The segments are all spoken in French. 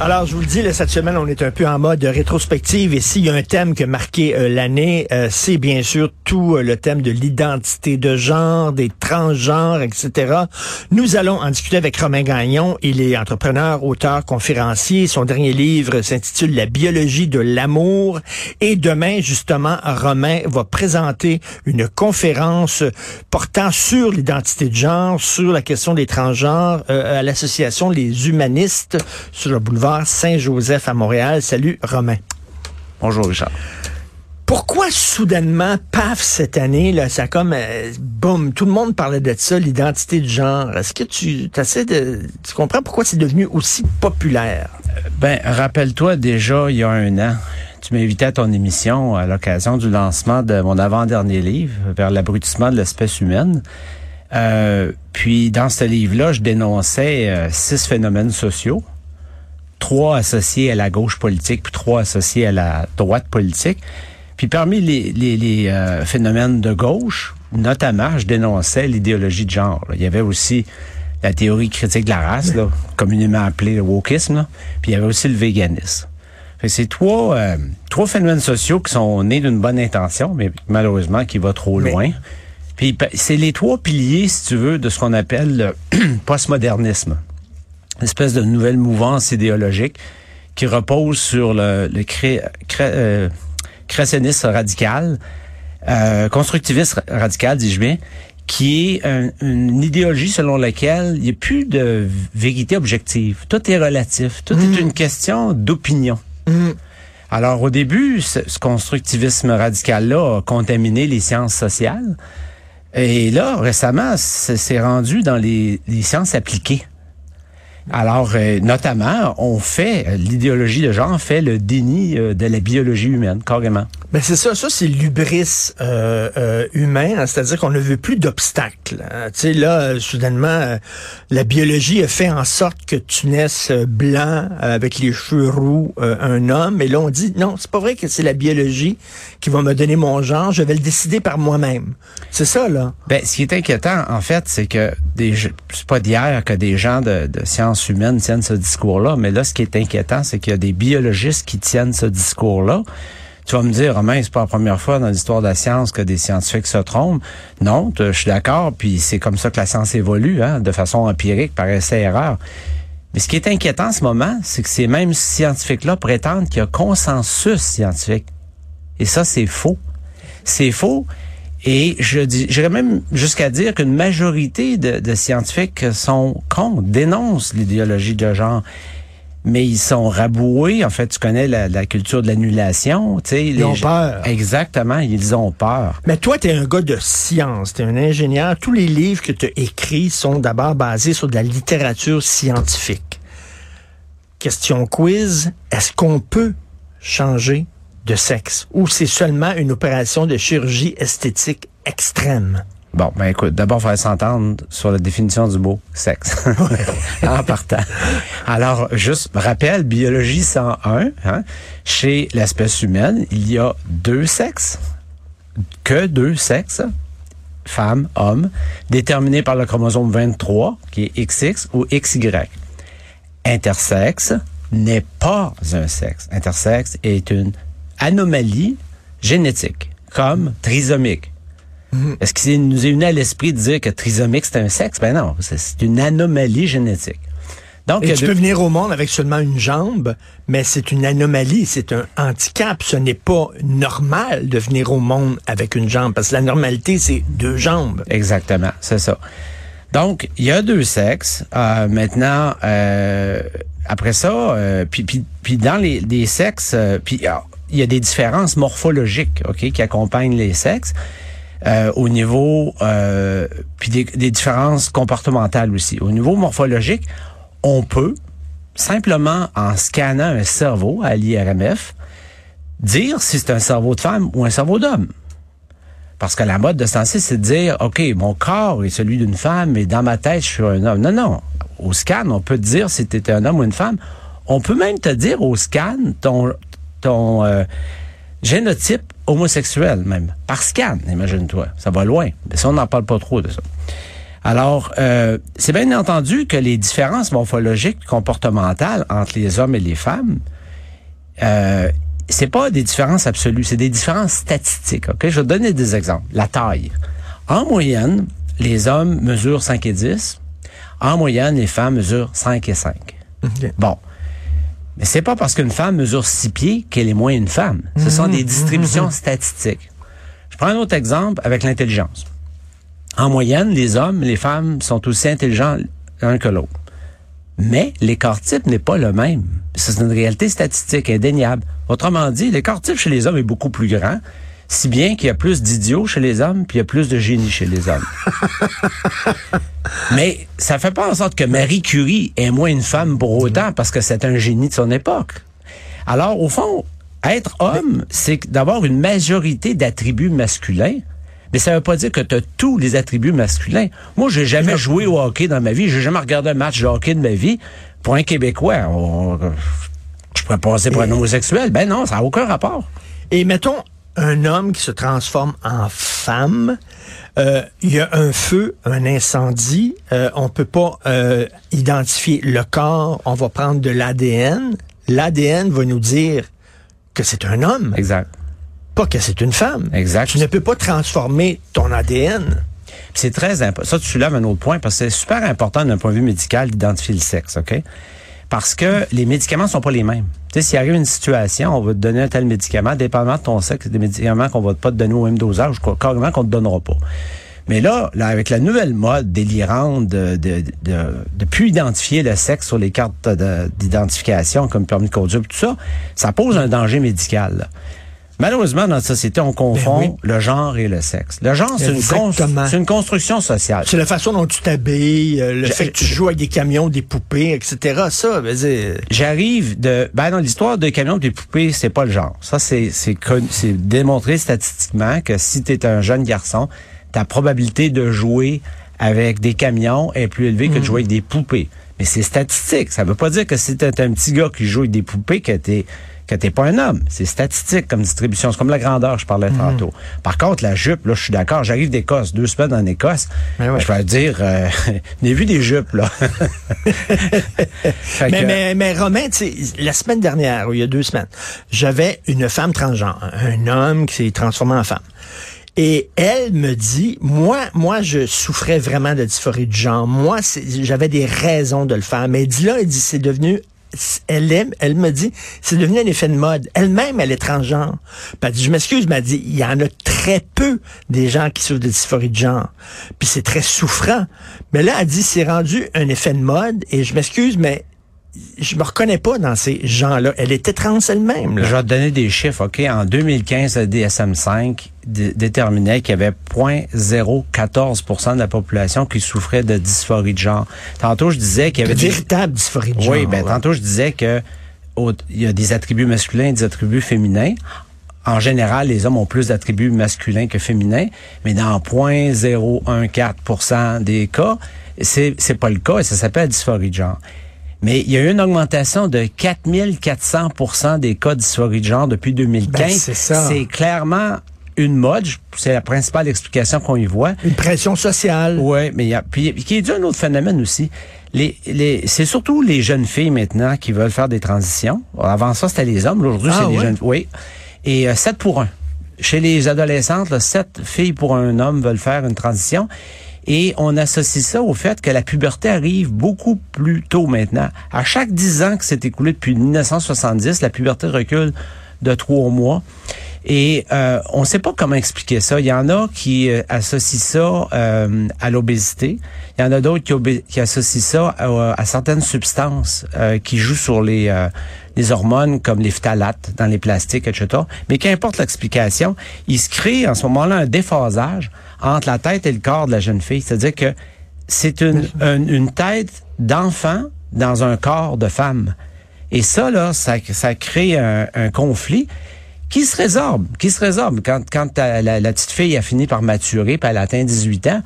Alors, je vous le dis, là, cette semaine, on est un peu en mode rétrospective. Et s'il y a un thème qui a marqué euh, l'année, euh, c'est bien sûr tout euh, le thème de l'identité de genre, des transgenres, etc. Nous allons en discuter avec Romain Gagnon. Il est entrepreneur, auteur, conférencier. Son dernier livre s'intitule La biologie de l'amour. Et demain, justement, Romain va présenter une conférence portant sur l'identité de genre, sur la question des transgenres à l'association Les Humanistes sur le boulevard Saint-Joseph à Montréal. Salut Romain. Bonjour Richard. Pourquoi soudainement, paf, cette année, là, ça comme, euh, boum, tout le monde parlait de ça, l'identité de genre. Est-ce que tu essaies de, tu comprends pourquoi c'est devenu aussi populaire? Ben, rappelle-toi déjà, il y a un an, tu m'invitais à ton émission à l'occasion du lancement de mon avant-dernier livre, vers l'abrutissement de l'espèce humaine. Euh, puis dans ce livre-là, je dénonçais euh, six phénomènes sociaux trois associés à la gauche politique, puis trois associés à la droite politique. Puis parmi les, les, les euh, phénomènes de gauche, notamment, je dénonçais l'idéologie de genre. Il y avait aussi la théorie critique de la race, là, communément appelée le wokisme, puis il y avait aussi le véganisme. C'est trois, euh, trois phénomènes sociaux qui sont nés d'une bonne intention, mais malheureusement qui va trop loin. Puis c'est les trois piliers, si tu veux, de ce qu'on appelle le postmodernisme une espèce de nouvelle mouvance idéologique qui repose sur le, le cré, euh, créationnisme radical, euh, constructiviste radical, dis-je bien, qui est une idéologie selon laquelle il n'y a plus de vérité objective. Tout est relatif. Tout est mm. une question d'opinion. Mm. Alors, au début, ce, constructivisme radical-là a contaminé les sciences sociales. Et là, récemment, c'est rendu dans les, les sciences appliquées. Alors, euh, notamment, on fait, euh, l'idéologie de genre fait le déni euh, de la biologie humaine, carrément. Ben c'est ça, ça c'est l'ubris euh, euh, humain, hein, c'est-à-dire qu'on ne veut plus d'obstacles. Hein. Tu sais là, euh, soudainement, la biologie a fait en sorte que tu naisses blanc avec les cheveux roux, un homme, et là on dit non, c'est pas vrai que c'est la biologie qui va me donner mon genre, je vais le décider par moi-même. C'est ça là. Ben ce qui est inquiétant en fait, c'est que des c'est pas d'hier que des gens de sciences humaines tiennent ce discours-là, mais là ce qui est inquiétant, c'est qu'il y a des biologistes qui tiennent ce discours-là. Tu vas me dire, Romain, c'est pas la première fois dans l'histoire de la science que des scientifiques se trompent. Non, je suis d'accord, puis c'est comme ça que la science évolue, hein, de façon empirique, par essai-erreur. Mais ce qui est inquiétant en ce moment, c'est que ces mêmes scientifiques-là prétendent qu'il y a consensus scientifique. Et ça, c'est faux. C'est faux. Et je j'irais même jusqu'à dire qu'une majorité de, de, scientifiques sont contre, dénoncent l'idéologie de genre mais ils sont raboués. En fait, tu connais la, culture de l'annulation. Ils ont peur. Exactement, ils ont peur. Mais toi, tu es un gars de science, tu es un ingénieur. Tous les livres que tu as écrits sont d'abord basés sur de la littérature scientifique. Question quiz, est-ce qu'on peut changer de sexe? Ou c'est seulement une opération de chirurgie esthétique extrême? Bon, ben écoute, d'abord, il faudrait s'entendre sur la définition du mot sexe. en partant. Alors, juste rappel, biologie 101, hein, chez l'espèce humaine, il y a deux sexes, que deux sexes, femme, homme, déterminés par le chromosome 23, qui est XX ou XY. Intersexe n'est pas un sexe. Intersexe est une anomalie génétique, comme trisomique Mhm. Est-ce qu'il nous est venu à l'esprit de dire que trisomique, c'est un sexe? Ben non, c'est une anomalie génétique. Donc, tu peux venir au monde avec seulement une jambe, mais c'est une anomalie, c'est un handicap. Ce n'est pas normal de venir au monde avec une jambe, parce que la normalité, c'est deux jambes. Exactement, c'est ça. Donc, il y a deux sexes. Euh, maintenant, euh, après ça, euh, puis, puis, puis dans les, les sexes, puis il y a des différences morphologiques, ok, qui accompagnent les sexes. Euh, au niveau euh, puis des, des, différences comportementales aussi. Au niveau morphologique, on peut simplement en scannant un cerveau à l'IRMF dire si c'est un cerveau de femme ou un cerveau d'homme. Parce que la mode de sensé, c'est de dire, OK, mon corps est celui d'une femme, mais dans ma tête, je suis un homme. Non, non. Au scan, on peut te dire si tu étais un homme ou une femme. On peut même te dire au scan ton, ton, euh, Génotype homosexuel même, par scan, imagine-toi. Ça va loin. Mais ça, on n'en parle pas trop de ça. Alors, euh, c'est bien entendu que les différences morphologiques comportementales entre les hommes et les femmes, euh, c'est pas des différences absolues, c'est des différences statistiques. Ok, je vais donner des exemples. La taille. En moyenne, les hommes mesurent 5 et 10. En moyenne, les femmes mesurent 5 et 5. Bon. Mais c'est pas parce qu'une femme mesure 6 pieds qu'elle est moins une femme. Ce sont des distributions statistiques. Je prends un autre exemple avec l'intelligence. En moyenne, les hommes et les femmes sont aussi intelligents l'un que l'autre. Mais l'écart type n'est pas le même. C'est une réalité statistique indéniable. Autrement dit, l'écart type chez les hommes est beaucoup plus grand, si bien qu'il y a plus d'idiots chez les hommes, puis il y a plus de génies chez les hommes. Mais ça fait pas en sorte que Marie Curie est moins une femme pour autant, parce que c'est un génie de son époque. Alors, au fond, être homme, c'est d'avoir une majorité d'attributs masculins, mais ça veut pas dire que tu as tous les attributs masculins. Moi, j'ai jamais joué au hockey dans ma vie, j'ai jamais regardé un match de hockey de ma vie. Pour un Québécois, on, je pourrais passer pour un homosexuel. Ben non, ça n'a aucun rapport. Et mettons un homme qui se transforme en femme. Euh, il y a un feu, un incendie. Euh, on peut pas euh, identifier le corps. On va prendre de l'ADN. L'ADN va nous dire que c'est un homme. Exact. Pas que c'est une femme. Exact. Tu ne peux pas transformer ton ADN. C'est très important. Ça, tu soulèves un autre point parce que c'est super important d'un point de vue médical d'identifier le sexe, OK? Parce que les médicaments sont pas les mêmes. Tu sais, s'il arrive une situation, on va te donner un tel médicament, dépendamment de ton sexe, des médicaments qu'on va pas te donner au même dosage, carrément qu'on te donnera pas. Mais là, là, avec la nouvelle mode délirante de, de, de, de plus identifier le sexe sur les cartes d'identification comme permis de conduire, tout ça, ça pose un danger médical. Là. Malheureusement, dans notre société, on confond Ben oui. le genre et le sexe. Le genre, c'est une, construction sociale. C'est la façon dont tu t'habilles, euh, le Je- fait que tu joues avec des camions, des poupées, etc. Ça, dire, J'arrive de ben dans l'histoire de camions des poupées, c'est pas le genre. Ça c'est c'est démontré statistiquement que si tu es un jeune garçon, ta probabilité de jouer avec des camions est plus élevée que de jouer avec des poupées. Mais c'est statistique, ça veut pas dire que si t'es un petit gars qui joue avec des poupées que t'es que t'es pas un homme. C'est statistique comme distribution. C'est comme la grandeur, je parlais tantôt. Par contre, la jupe, là, je suis d'accord. J'arrive d'Écosse, deux semaines en Écosse. Ben ouais. Je vais dire, euh, j'ai vu des jupes, là. Mais, que- mais, mais Romain, la semaine dernière, ou il y a deux semaines, j'avais une femme transgenre, un homme qui s'est transformé en femme. Et elle me dit, moi, moi, je souffrais vraiment de dysphorie de genre. Moi, j'avais des raisons de le faire. Mais elle dit là, elle dit, c'est devenu elle aime, elle me dit, c'est devenu un effet de mode. Elle-même, elle est transgenre. Puis elle dit, je m'excuse, mais elle dit, il y en a très peu des gens qui souffrent de dysphorie de genre. Puis c'est très souffrant. Mais là, elle dit, c'est rendu un effet de mode. Et je m'excuse, mais je me reconnais pas dans ces gens-là. Elle était trans elle-même. Je vais te donner des chiffres, OK? En 2015, le DSM-5 dé- déterminait qu'il y avait 0,014% de la population qui souffrait de dysphorie de genre. Tantôt, je disais qu'il y avait des... véritable dysphorie de genre. Oui, ben là. tantôt, je disais que au- il y a des attributs masculins et des attributs féminins. En général, les hommes ont plus d'attributs masculins que féminins, mais dans 0,014% des cas, c'est pas le cas et ça s'appelle dysphorie de genre. Mais il y a eu une augmentation de 4400% des cas dysphorie de genre depuis 2015. Ben, c'est ça. C'est clairement une mode. C'est la principale explication qu'on y voit. Une pression sociale. Oui, mais il y a puis qui est dû à un autre phénomène aussi. Les, les, c'est surtout les jeunes filles maintenant qui veulent faire des transitions. Avant ça, c'était les hommes. Aujourd'hui, Ah, c'est les ouais? jeunes. Oui. Et euh, 7 pour 1. Chez les adolescentes, là, 7 filles pour un homme veulent faire une transition. Et on associe ça au fait que la puberté arrive beaucoup plus tôt maintenant. À chaque 10 ans que s'est écoulé depuis 1970, la puberté recule de 3 mois. Et euh, on ne sait pas comment expliquer ça. Il y en a qui euh, associent ça euh, à l'obésité. Il y en a d'autres qui, qui associent ça à, à certaines substances euh, qui jouent sur les, euh, les hormones comme les phtalates dans les plastiques, etc. Mais qu'importe l'explication, il se crée en ce moment-là un déphasage entre la tête et le corps de la jeune fille. C'est-à-dire que c'est une, une, une tête d'enfant dans un corps de femme. Et ça, là, ça, ça crée un, un conflit qui se résorbe, qui se résorbe. Quand, quand la, la petite fille a fini par maturer, puis elle a atteint 18 ans,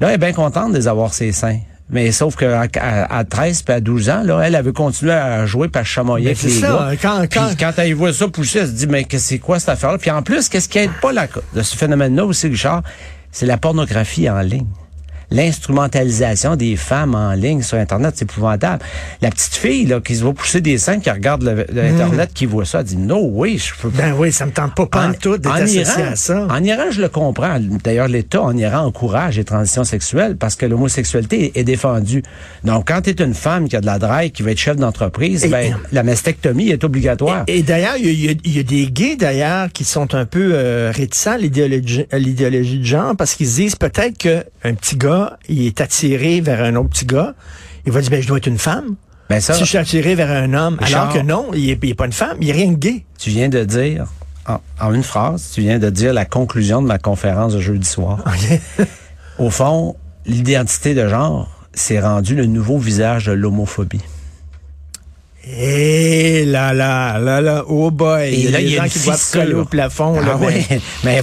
là, elle est bien contente de les avoir ses seins. Mais sauf que à, à 13 puis à 12 ans, là, elle avait continué à jouer par chamoyer avec c'est les ça, gars. quand- Puis quand- quand elle voit ça pousser, elle se dit, mais que c'est quoi cette affaire-là? Puis en plus, qu'est-ce qui aide pas la, de ce phénomène-là aussi, Richard? C'est la pornographie en ligne. L'instrumentalisation des femmes en ligne sur Internet, c'est épouvantable. La petite fille là, qui se voit pousser des seins, qui regarde le, le Internet, qui voit ça, elle dit, no way, je peux Ben oui, ça me tente pas d'être en associé à ça. En Iran, je le comprends. D'ailleurs, l'État en Iran encourage les transitions sexuelles parce que l'homosexualité est défendue. Donc, quand tu es une femme qui a de la drague, qui va être chef d'entreprise, ben, la mastectomie est obligatoire. Et d'ailleurs, il y, a- y y des gays d'ailleurs qui sont un peu euh, réticents à l'idéologie à l'idéologie de genre parce qu'ils se disent peut-être qu'un petit gars, il est attiré vers un autre petit gars. Il va dire, ben, je dois être une femme. Ben ça, Si je suis attiré vers un homme, Richard. alors que non, il est, il est pas une femme, il est rien de gay. tu viens de dire, en, en une phrase, tu viens de dire la conclusion de ma conférence de jeudi soir. Au fond, l'identité de genre s'est rendu le nouveau visage de l'homophobie. Et là, là, là, là, oh boy. Et il y a là, des il y a gens qui doivent coller au plafond. là, Ah mais oui, mais il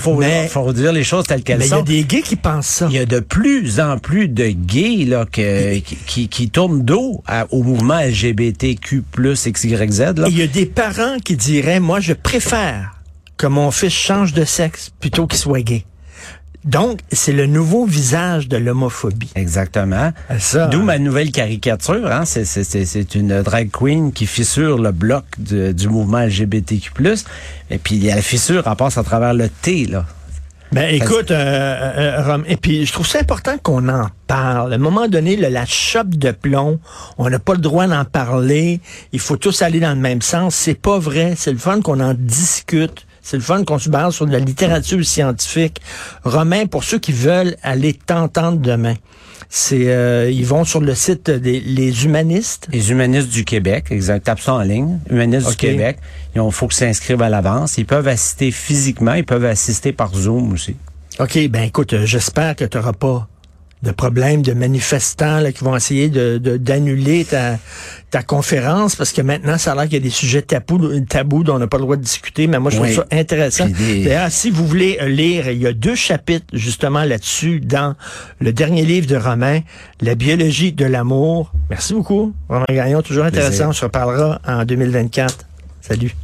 faut, dire les choses telles qu'elles mais il y a sont. des gays qui pensent ça. Il y a de plus en plus de gays là, que- qui, qui, qui tournent dos à- au mouvement LGBTQ+, XYZ. Là. Il y a des parents qui diraient, moi, je préfère que mon fils change de sexe plutôt qu'il soit gay. Donc, c'est le nouveau visage de l'homophobie. Exactement. Ça, D'où ma nouvelle caricature. Hein? C'est, une drag queen qui fissure le bloc de- du mouvement LGBTQ+. Et puis, la fissure, elle passe à travers le T. Là. Ben écoute, euh, euh, Rom, et puis je trouve ça important qu'on en parle. À un moment donné, le- la chope de plomb, on n'a pas le droit d'en parler. Il faut tous aller dans le même sens. C'est pas vrai. C'est le fun qu'on en discute. C'est le fun qu'on se base sur de la littérature scientifique. Romain, pour ceux qui veulent aller t'entendre demain, c'est euh, ils vont sur le site des les humanistes. Les humanistes du Québec, exact, tape ça en ligne, humanistes du Québec. Il faut qu'ils s'inscrivent à l'avance. Ils peuvent assister physiquement, ils peuvent assister par Zoom aussi. OK, ben écoute, euh, j'espère que tu n'auras pas de problème de manifestants là, qui vont essayer de de- d'annuler ta, ta conférence parce que maintenant, ça a l'air qu'il y a des sujets tabous, tabous dont on n'a pas le droit de discuter, mais moi, je trouve Oui. ça intéressant. Des- D'ailleurs, si vous voulez euh, lire, il y a deux chapitres justement là-dessus dans le dernier livre de Romain, La biologie de l'amour. Merci beaucoup, Romain Gagnon, toujours intéressant. Plaisir. On se reparlera en 2024. Salut.